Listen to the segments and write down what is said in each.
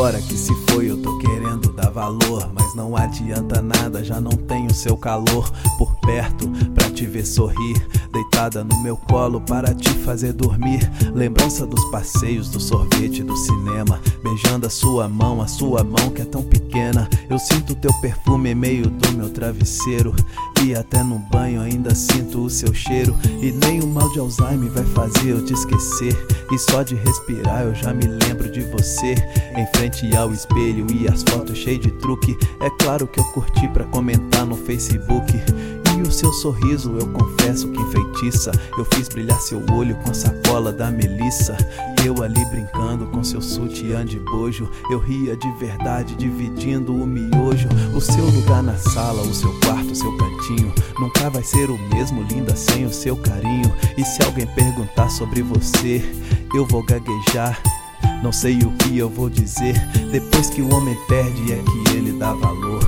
Agora que se foi, eu tô querendo dar valor. Mas não adianta nada, já não tenho seu calor por perto te ver sorrir, deitada no meu colo para te fazer dormir. Lembrança dos passeios, do sorvete, do cinema, beijando a sua mão, a sua mão que é tão pequena. Eu sinto teu perfume em meio do meu travesseiro e até no banho ainda sinto o seu cheiro. E nem o mal de Alzheimer vai fazer eu te esquecer. E só de respirar eu já me lembro de você. Em frente ao espelho e as fotos cheias de truque. É claro que eu curti pra comentar no Facebook. E o seu sorriso, eu confesso que enfeitiça. Eu fiz brilhar seu olho com a sacola da Melissa. Eu ali brincando com seu sutiã de bojo. Eu ria de verdade, dividindo o miojo. O seu lugar na sala, o seu quarto, o seu cantinho. Nunca vai ser o mesmo, linda, sem o seu carinho. E se alguém perguntar sobre você, eu vou gaguejar. Não sei o que eu vou dizer. Depois que o homem perde, é que ele dá valor.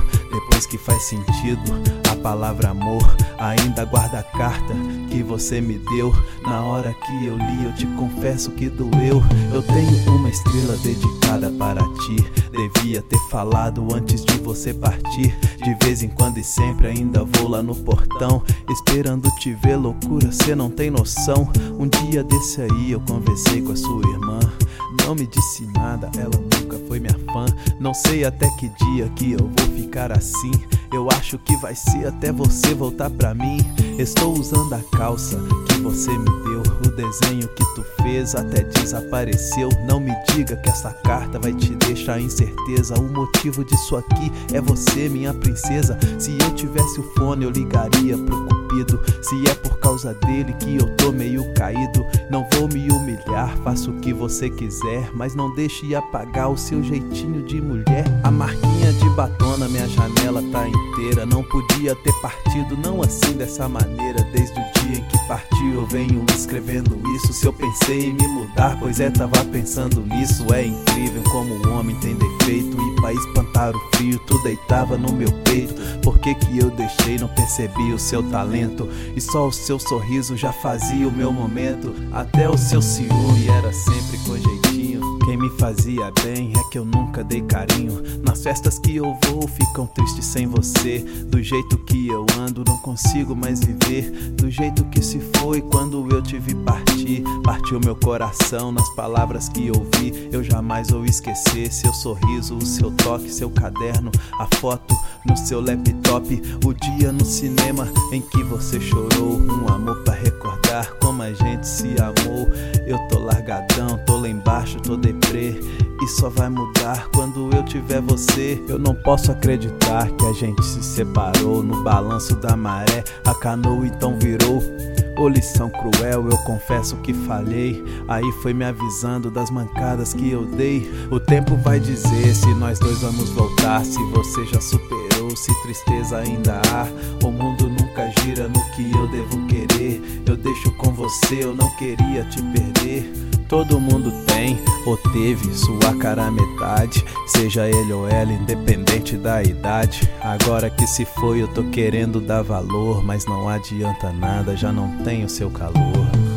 Que faz sentido a palavra amor, ainda guarda a carta que você me deu. Na hora que eu li, eu te confesso que doeu. Eu tenho uma estrela dedicada para ti. Devia ter falado antes de você partir. De vez em quando e sempre ainda vou lá no portão, esperando te ver. Loucura, cê não tem noção. Um dia desse aí eu conversei com a sua irmã. Não me disse nada, ela nunca foi minha fã. Não sei até que dia que eu vou ficar assim. Eu acho que vai ser até você voltar pra mim. Estou usando a calça que você me deu. O desenho que tu fez até desapareceu. Não me diga que essa carta vai te deixar incerteza. O motivo disso aqui é você, minha princesa. Se eu tivesse o fone, eu ligaria pro cupido. Se é por causa dele que eu tô meio caído, não vou me humilhar. Faço o que você quiser, mas não deixe apagar o seu jeitinho de mulher. A marquinha de batom na minha janela tá inteira. Não podia ter partido, não assim dessa maneira. Desde o dia em que partiu, eu venho escrevendo isso. Se eu pensei em me mudar, pois é, tava pensando nisso. É incrível como o homem tem defeito. E pra espantar o frio, tu deitava no meu peito. Por que que eu deixei, não percebi o seu talento? E só o seu sorriso já fazia o meu momento. Até o seu ciúme era sempre com jeitinho. Quem me fazia bem é que eu nunca dei carinho. Nas festas que eu vou, ficam tristes sem você. Do jeito que eu ando, não consigo mais viver. Do jeito que se foi quando eu te vi partir. Partiu meu coração nas palavras que ouvi. Eu jamais vou esquecer seu sorriso, o seu toque, seu caderno, a foto no seu laptop. O dia no cinema em que você chorou. Um amor pra recordar como a gente se amou. Eu tô largadão, tô lá embaixo, tô deprê. E só vai mudar quando eu tiver você. Eu não posso acreditar que a gente se separou. No balanço da maré, a canoa então virou. Ô lição cruel, eu confesso que falhei. Aí foi me avisando das mancadas que eu dei. O tempo vai dizer se nós dois vamos voltar. Se você já superou, se tristeza ainda há. O mundo nunca gira no que eu devo querer. Eu deixo com você, eu não queria te perder. Todo mundo tem ou teve sua cara metade, seja ele ou ela, independente da idade. Agora que se foi, eu tô querendo dar valor, mas não adianta nada, já não tenho seu calor.